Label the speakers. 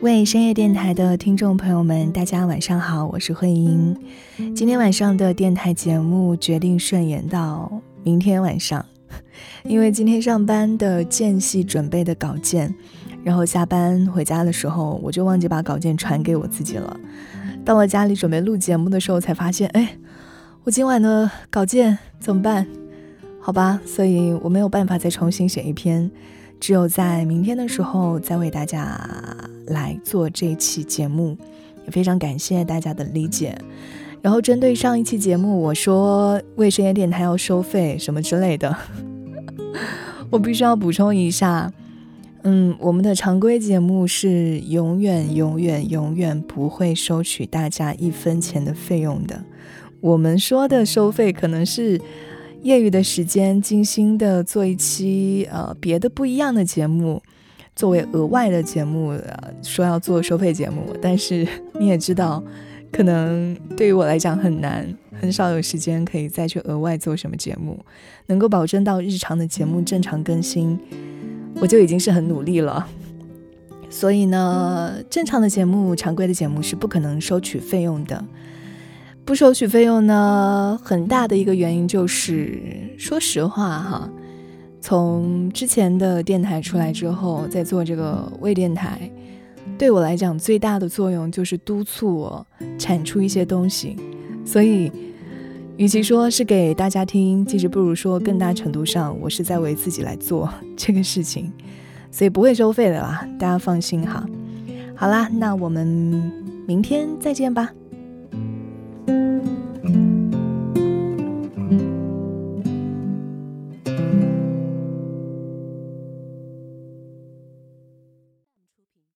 Speaker 1: 为深夜电台的听众朋友们，大家晚上好，我是慧英。今天晚上的电台节目决定顺延到明天晚上，因为今天上班的间隙准备的稿件，然后下班回家的时候，我就忘记把稿件传给我自己了。到了家里准备录节目的时候，才发现，哎，我今晚的稿件怎么办？好吧，所以我没有办法再重新写一篇。只有在明天的时候再为大家来做这期节目，也非常感谢大家的理解。然后针对上一期节目，我说为深夜电台要收费什么之类的，我必须要补充一下，嗯，我们的常规节目是永远、永远、永远不会收取大家一分钱的费用的。我们说的收费可能是。业余的时间，精心的做一期呃别的不一样的节目，作为额外的节目，说要做收费节目，但是你也知道，可能对于我来讲很难，很少有时间可以再去额外做什么节目，能够保证到日常的节目正常更新，我就已经是很努力了。所以呢，正常的节目、常规的节目是不可能收取费用的。不收取费用呢，很大的一个原因就是，说实话哈，从之前的电台出来之后，在做这个微电台，对我来讲最大的作用就是督促我产出一些东西。所以，与其说是给大家听，其实不如说更大程度上我是在为自己来做 这个事情，所以不会收费的啦，大家放心哈。好啦，那我们明天再见吧。